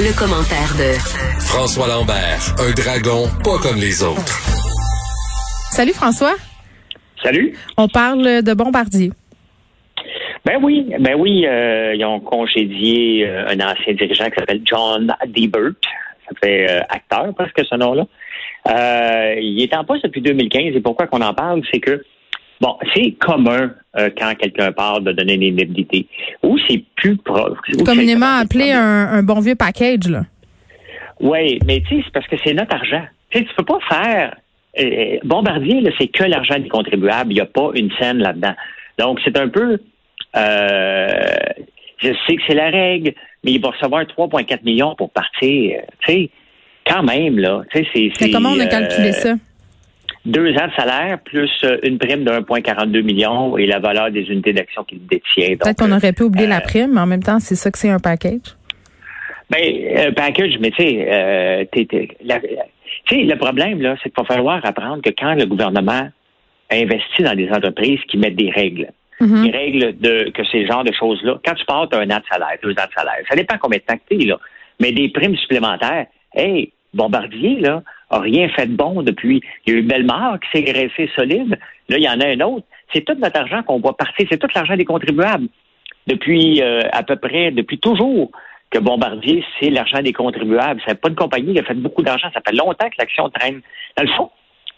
Le, commentaire de François Lambert, un dragon pas comme les autres. Salut François. Salut. On parle de Bombardier. Ben oui, ben oui, euh, ils ont congédié euh, un ancien dirigeant qui s'appelle John Debert. Ça fait euh, acteur presque ce nom-là. il est en poste depuis 2015 et pourquoi qu'on en parle, c'est que bon, c'est commun quand quelqu'un parle de donner une indemnité. Ou c'est plus proche. Communément appelé un, bon vieux package, là. Oui, mais tu sais, c'est parce que c'est notre argent. Tu sais, tu peux pas faire Bombardier, c'est que l'argent des contribuables. Il n'y a pas une scène là-dedans. Donc, c'est un peu euh, je sais que c'est la règle, mais il va recevoir 3,4 millions pour partir. Tu sais, quand même, là. Tu sais, c'est. comment on a calculé euh, ça? Deux ans de salaire plus euh, une prime de 1,42 millions et la valeur des unités d'action qu'il détient. Peut-être qu'on aurait pu oublier la prime, mais en même temps, c'est ça que c'est un package. Ben, un package, mais tu sais, euh, le problème, là, c'est qu'il va falloir apprendre que quand le gouvernement investit dans des entreprises qui mettent des règles, Mhm. les règles de que ces genres de choses-là. Quand tu pars, tu as un an de salaire, deux ans de salaire. Ça dépend combien de temps que là. Mais des primes supplémentaires, hey, Bombardier, là, a rien fait de bon depuis. Il y a eu Bellemare qui s'est greffé solide. Là, il y en a un autre. C'est tout notre argent qu'on voit partir. C'est tout l'argent des contribuables. Depuis euh, à peu près, depuis toujours que Bombardier, c'est l'argent des contribuables. C'est pas une compagnie qui a fait beaucoup d'argent. Ça fait longtemps que l'action traîne. Dans le fond,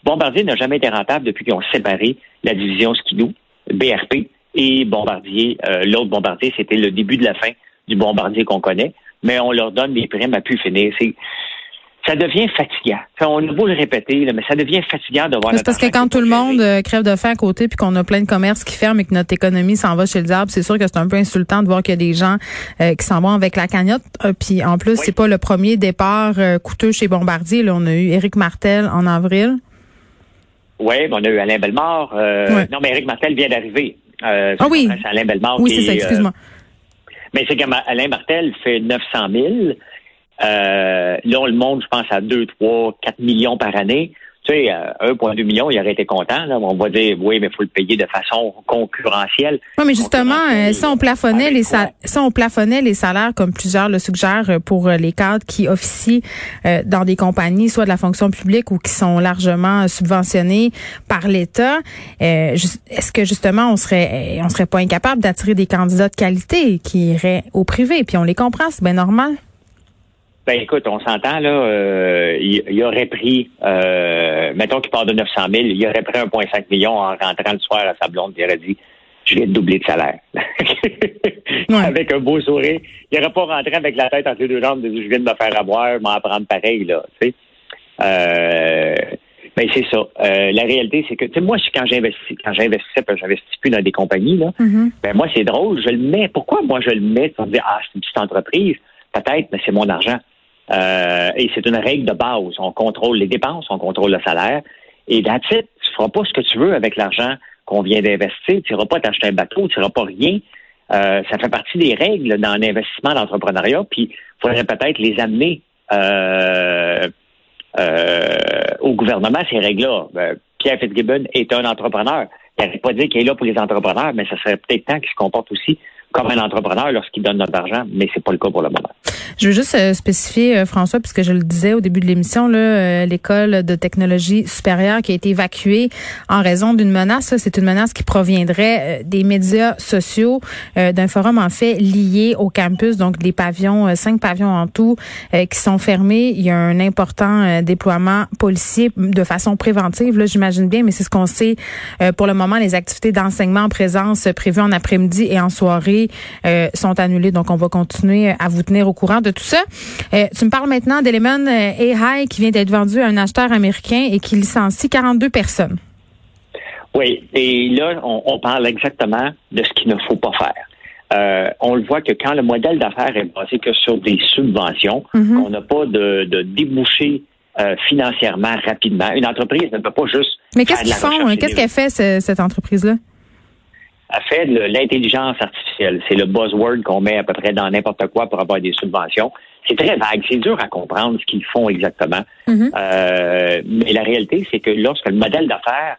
Bombardier n'a jamais été rentable depuis qu'ils ont séparé la division Skidoo BRP et Bombardier. Euh, l'autre Bombardier, c'était le début de la fin du Bombardier qu'on connaît, mais on leur donne des primes à pu finir. Ça devient fatigant. on a beau le répéter, mais ça devient fatigant de voir. C'est parce que quand tout le monde euh, crève de faim à côté, puis qu'on a plein de commerces qui ferment et que notre économie s'en va chez le diable, c'est sûr que c'est un peu insultant de voir qu'il y a des gens euh, qui s'en vont avec la cagnotte. puis en plus, c'est pas le premier départ coûteux chez Bombardier. Là, on a eu Éric Martel en avril. Oui, on a eu Alain Bellemare. Euh, non, mais Éric Martel vient d'arriver. Euh, ah oui. Alain Bellemare. Oui, c'est ça, excuse-moi. Euh, mais c'est qu'Alain Martel fait 900 000. Euh, là, le monde, je pense, à 2, 3, 4 millions par année tu sais, 1,2 euh, million, il aurait été content. Là. On va dire, oui, mais il faut le payer de façon concurrentielle. Oui, mais justement, euh, si on plafonnait les si on plafonnait les salaires, comme plusieurs le suggèrent, euh, pour les cadres qui officient dans des compagnies, soit de la fonction publique ou qui sont largement subventionnés par l'État, est-ce que justement on serait on serait pas incapable d'attirer des candidats de qualité qui iraient au privé? Puis on les comprend, c'est bien normal. Ben écoute, on s'entend là, euh, il, aurait pris, euh, mettons qu'il part de 900 000, il aurait pris 1,5 million en rentrant le soir à sa blonde, il aurait dit, je vais doubler de salaire. avec un beau sourire. Il n'aurait pas rentré avec la tête entre les deux jambes, je viens de me faire avoir, m'en prendre pareil, là, tu sais. Euh, ben c'est ça. Euh, la réalité, c'est que, tu sais, moi, quand j'investis, quand j'investissais, parce que j'investis plus dans des compagnies, là, mm-hmm. ben moi, c'est drôle, je le mets. Pourquoi moi je le mets? Pour dire, ah, c'est une petite entreprise? Peut-être, mais c'est mon argent. Euh, et c'est une règle de base. On contrôle les dépenses, on contrôle le salaire. Et that's it. Tu feras pas ce que tu veux avec l'argent qu'on vient d'investir. Tu n'iras pas t'acheter un bateau, tu n'iras pas rien. Euh, ça fait partie des règles dans l'investissement d'entrepreneuriat. Puis, il faudrait peut-être les amener euh, au gouvernement, ces règles-là. Pierre Fitzgibbon est un entrepreneur. Il n'arrête pas dire qu'il est là pour les entrepreneurs, mais ça serait peut-être temps qu'il se comporte aussi comme un entrepreneur lorsqu'il donne notre argent, mais c'est pas le cas pour le moment. Je veux juste euh, spécifier, euh, François, puisque je le disais au début de l'émission, là, euh, l'école de technologie supérieure qui a été évacuée en raison d'une menace. C'est une menace qui proviendrait des médias sociaux, d'un forum en fait lié au campus, donc des pavillons, cinq pavillons en tout, qui sont fermés. Il y a un important déploiement policier de façon préventive, là, j'imagine bien, mais c'est ce qu'on sait pour le moment. Les activités d'enseignement en présence prévues en après-midi et en soirée sont annulées. Donc, on va continuer à vous tenir au courant de tout ça. Euh, tu me parles maintenant d'Element euh, AI qui vient d'être vendu à un acheteur américain et qui licencie 42 personnes. Oui, et là, on, parle exactement de ce qu'il ne faut pas faire. on le voit que quand le modèle d'affaires est basé que sur des subventions, Mhm. on n'a pas de, de débouché euh, financièrement rapidement. Une entreprise ne peut pas juste. Mais qu'est-ce qu'ils font? hein? Qu'est-ce qu'elle fait, ce- cette entreprise-là? Elle fait de l'intelligence artificielle. C'est le buzzword qu'on met à peu près dans n'importe quoi pour avoir des subventions. C'est très vague. C'est dur à comprendre ce qu'ils font exactement. Mhm. Euh, mais la réalité, c'est que lorsque le modèle d'affaires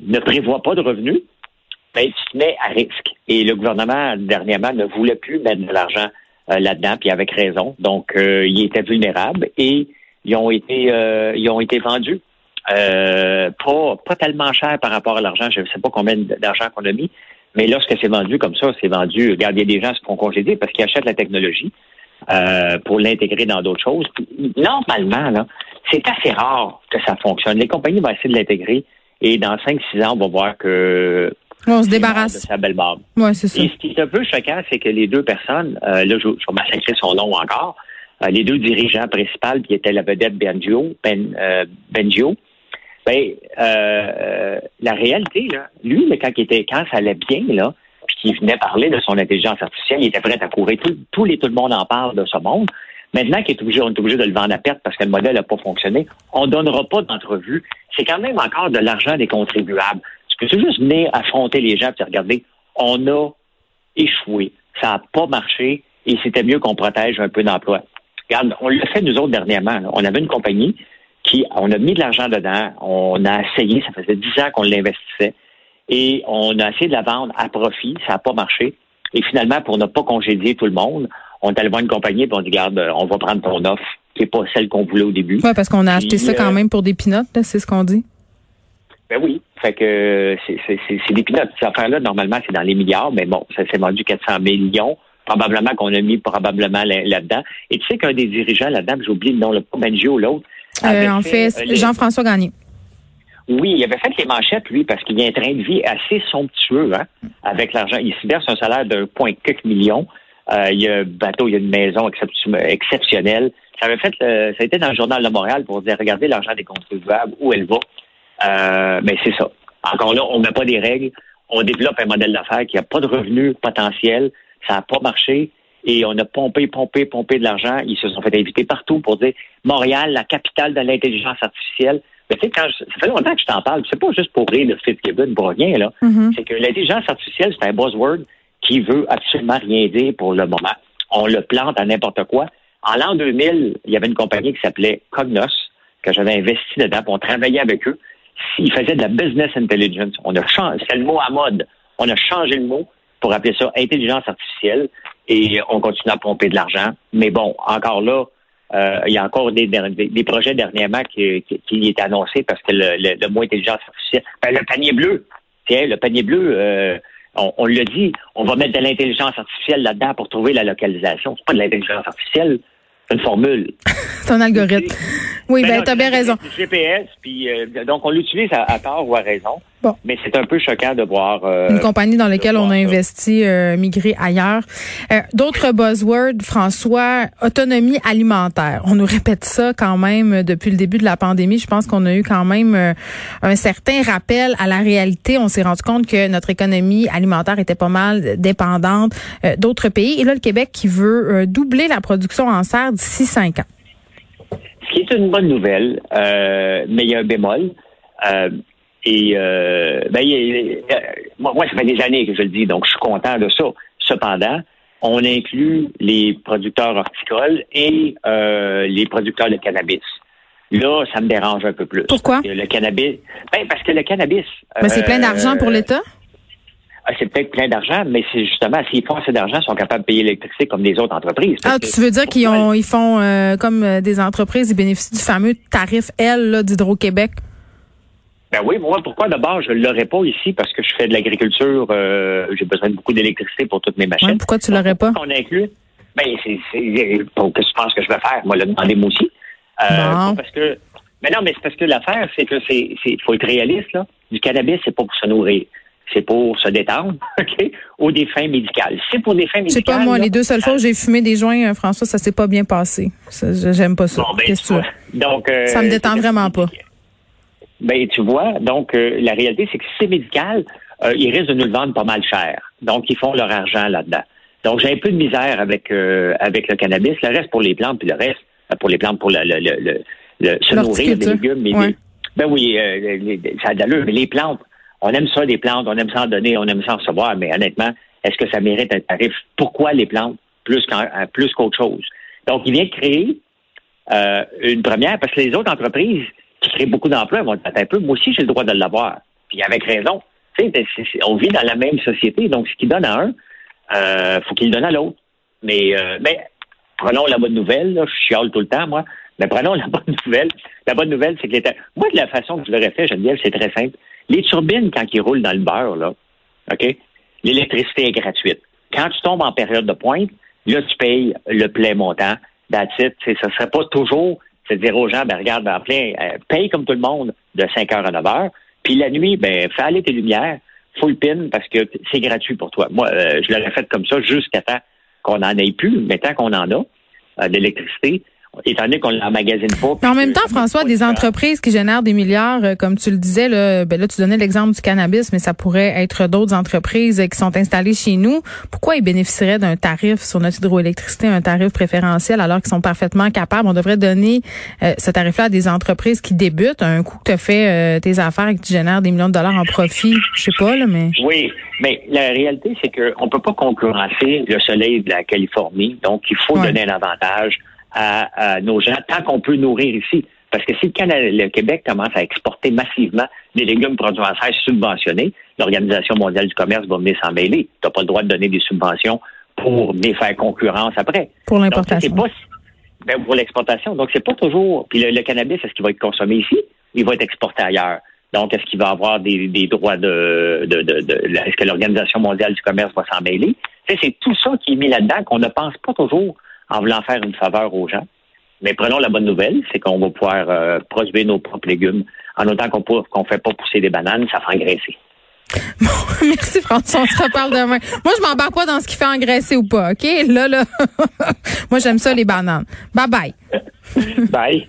ne prévoit pas de revenus, ben, tu te mets à risque. Et le gouvernement, dernièrement, ne voulait plus mettre de l'argent euh, là-dedans, puis avec raison. Donc, euh, ils étaient vulnérables et ils ont été, euh, ils ont été vendus. Euh, pas, pas tellement cher par rapport à l'argent. Je ne sais pas combien d'argent qu'on a mis, mais lorsque c'est vendu comme ça, c'est vendu. Regarde, il y a des gens qui se font congédier parce qu'ils achètent la technologie euh, pour l'intégrer dans d'autres choses. Puis, normalement, là, c'est assez rare que ça fonctionne. Les compagnies vont essayer de l'intégrer et dans 5-6 ans, on va voir que On se débarrasse. de sa belle barbe. Oui, c'est ça. Et ce qui est un peu choquant, c'est que les deux personnes, euh, là, je, je vais massacrer son nom encore, euh, les deux dirigeants principaux qui étaient la vedette Bengio, ben, euh, Bengio, ben, euh, la réalité, là, lui, quand, il était, quand ça allait bien, là, puis qu'il venait parler de son intelligence artificielle, il était prêt à courir. Tout, tous les, tout le monde en parle de ce monde. Maintenant qu'il est obligé, on est obligé de le vendre à perte parce que le modèle n'a pas fonctionné, on ne donnera pas d'entrevue. C'est quand même encore de l'argent des contribuables. Tu peux juste venir affronter les gens et regarder, on a échoué. Ça n'a pas marché et c'était mieux qu'on protège un peu d'emplois. Regarde, on l'a fait nous autres dernièrement. On avait une compagnie qui, on a mis de l'argent dedans, on a essayé, ça faisait dix ans qu'on l'investissait, et on a essayé de la vendre à profit, ça n'a pas marché. Et finalement, pour ne pas congédier tout le monde, on est allé voir une compagnie et on dit, garde, on va prendre ton offre, qui n'est pas celle qu'on voulait au début. Oui, parce qu'on a acheté Puis, ça quand euh, même pour des pinottes, c'est ce qu'on dit. Ben oui. Fait que c'est, des pinottes. Ces affaires-là, normalement, c'est dans les milliards, mais bon, ça s'est vendu 400 millions. Probablement qu'on a mis probablement là- là-dedans. Et tu sais qu'un des dirigeants là-dedans, j'ai oublié le nom, le Bengio, l'autre. Avait Euh, en fait, euh, Jean-François Gagné. Oui, il avait fait les manchettes, lui, parce qu'il y a un train de vie assez somptueux, hein, avec l'argent. Il se verse un salaire de 1,4 millions. Euh, il y a un bateau, il y a une maison excep- exceptionnelle. Ça avait fait, euh, ça a été dans le journal de Montréal pour dire, regardez l'argent des contribuables, où elle va. Euh, mais c'est ça. Encore là, on ne met pas des règles. On développe un modèle d'affaires qui n'a pas de revenus potentiels. Ça n'a pas marché. Et on a pompé, pompé, pompé de l'argent. Ils se sont fait inviter partout pour dire Montréal, la capitale de l'intelligence artificielle. Mais tu sais, quand je- ça fait longtemps que je t'en parle. C'est pas juste pour rire de Fitzgibbon, pour rien, là. Mhm. C'est que l'intelligence artificielle, c'est un buzzword qui veut absolument rien dire pour le moment. On le plante à n'importe quoi. En l'an 2000, il y avait une compagnie qui s'appelait Cognos, que j'avais investi dedans, puis on travaillait avec eux. Ils faisaient de la business intelligence. On a changé, c'est le mot à mode. On a changé le mot pour appeler ça intelligence artificielle et on continue à pomper de l'argent. Mais bon, encore là, euh, il y a encore des, des, des projets dernièrement qui, qui, qui étaient annoncés parce que le, le, le mot intelligence artificielle, ben, le panier bleu, tiens, le panier bleu, euh, on, on l'a dit, on va mettre de l'intelligence artificielle là-dedans pour trouver la localisation. C'est pas de l'intelligence artificielle, c'est une formule. C'est un algorithme. Oui, ben, non, t'as bien le raison. GPS, puis euh, donc on l'utilise à, à tort ou à raison. Bon. Mais c'est un peu choquant de voir. euh, Une compagnie dans laquelle on a investi, euh, migré ailleurs. Euh, D'autres buzzwords, François, autonomie alimentaire. On nous répète ça quand même euh, depuis le début de la pandémie. Je pense qu'on a eu quand même un certain rappel à la réalité. On s'est rendu compte que notre économie alimentaire était pas mal dépendante d'autres pays. Et là, le Québec qui veut doubler la production en serre d'ici cinq ans. Ce qui est une bonne nouvelle, mais il y a un bémol. Euh, et euh, ben, il a- moi, moi, ça fait des années que je le dis, donc je suis content de ça. Cependant, on inclut les producteurs horticoles et euh, les producteurs de cannabis. Là, ça me dérange un peu plus. Pourquoi? Parce que Le cannabis, ben, parce que le cannabis. Mais c'est plein euh, d'argent pour l'État? ah, c'est peut-être plein d'argent, mais c'est justement, s'ils font assez d'argent, ils sont capables de payer l'électricité comme les autres entreprises. Ah, tu veux dire qu'ils ils font euh, comme euh, des entreprises, ils bénéficient du fameux tarif L d'Hydro-Québec? Ben oui, moi, pourquoi? D'abord je ne l'aurais pas ici parce que je fais de l'agriculture, euh, j'ai besoin de beaucoup d'électricité pour toutes mes machines. Ouais, pourquoi tu l'aurais pas? On inclut. Ben, c'est, c'est, pour que tu penses que je vais faire? Moi, le demander moi aussi. Euh, pas Parce que, mais non, mais c'est parce que l'affaire, c'est que c'est, c'est, faut être réaliste, là. Du cannabis, c'est pas pour se nourrir. C'est pour se détendre, OK? Ou des fins médicales. C'est pour des fins médicales. pas, moi, là, les deux seules fois où j'ai fumé des joints, euh, François, ça s'est pas bien passé. J'aime pas ça. Bon, ben, Qu'est-ce que tu veux? Donc, euh, Ça me détend c'est- vraiment pas. Ben, tu vois, donc euh, la réalité, c'est que si c'est médical, euh, ils risquent de nous le vendre pas mal cher. Donc, ils font leur argent là-dedans. Donc, j'ai un peu de misère avec euh, avec le cannabis. Le reste pour les plantes, puis le reste euh, pour les plantes, pour le, le, le, se nourrir des légumes. Mais ben oui, euh, ça a d'allure, mais les plantes, on aime ça, des plantes, on aime ça en donner, on aime ça en recevoir, mais honnêtement, est-ce que ça mérite un tarif? Pourquoi les plantes plus plus qu'autre chose? Donc, il vient de créer une première, parce que les autres entreprises qui créent beaucoup d'emplois vont être un peu, moi aussi, j'ai le droit de l'avoir. Puis avec raison. Ben, on vit dans la même société, donc ce qui donne à un, euh, faut qu'il le donne à l'autre. Mais, euh, mais prenons la bonne nouvelle, là, je chiale tout le temps, moi, mais prenons la bonne nouvelle. La bonne nouvelle, c'est que les moi, de la façon que je l'aurais fait, Geneviève, c'est très simple. Les turbines, quand ils roulent dans le beurre, là, OK, l'électricité est gratuite. Quand tu tombes en période de pointe, là, tu payes le plein montant. That's it. Ce ne serait pas toujours, c'est dire aux gens, ben regarde, en plein, euh, paye comme tout le monde de 5 heures à 9 heures. Puis la nuit, ben, fais aller tes lumières, full pin, parce que c'est gratuit pour toi. Moi, euh, je l'aurais fait comme ça jusqu'à temps qu'on n'en ait plus, mais tant qu'on en a, euh, d'électricité, étant donné qu'on l'emmagasine pas. Mais en même temps, François, des entreprises qui génèrent des milliards, euh, comme tu le disais, là, ben là, tu donnais l'exemple du cannabis, mais ça pourrait être d'autres entreprises qui sont installées chez nous. Pourquoi ils bénéficieraient d'un tarif sur notre hydroélectricité, un tarif préférentiel, alors qu'ils sont parfaitement capables? On devrait donner euh, ce tarif-là à des entreprises qui débutent, un coup que tu as fait euh, tes affaires et que tu génères des millions de dollars en profit. Je sais pas, là, mais... Oui, mais la réalité, c'est qu'on ne peut pas concurrencer le soleil de la Californie, donc il faut donner un avantage à, nos gens tant qu'on peut nourrir ici. Parce que si le, Canada, le Québec commence à exporter massivement des légumes produits en serre subventionnés, l'Organisation mondiale du commerce va venir s'en mêler. Tu n'as pas le droit de donner des subventions pour venir faire concurrence après. Pour l'importation. Ben, pour l'exportation. Donc, c'est pas toujours. Puis le, cannabis, est-ce qu'il va être consommé ici? Il va être exporté ailleurs. Donc, est-ce qu'il va avoir des, droits de, de, de, est-ce que l'Organisation mondiale du commerce va s'en mêler? c'est tout ça qui est mis là-dedans qu'on ne pense pas toujours en voulant faire une faveur aux gens. Mais prenons la bonne nouvelle, c'est qu'on va pouvoir euh, produire nos propres légumes. En autant qu'on ne fait pas pousser des bananes, ça fait engraisser. Bon, merci François, on se reparle demain. Moi, je m'embarque pas dans ce qui fait engraisser ou pas, OK? Là, là, moi, j'aime ça, les bananes. Bye bye. bye.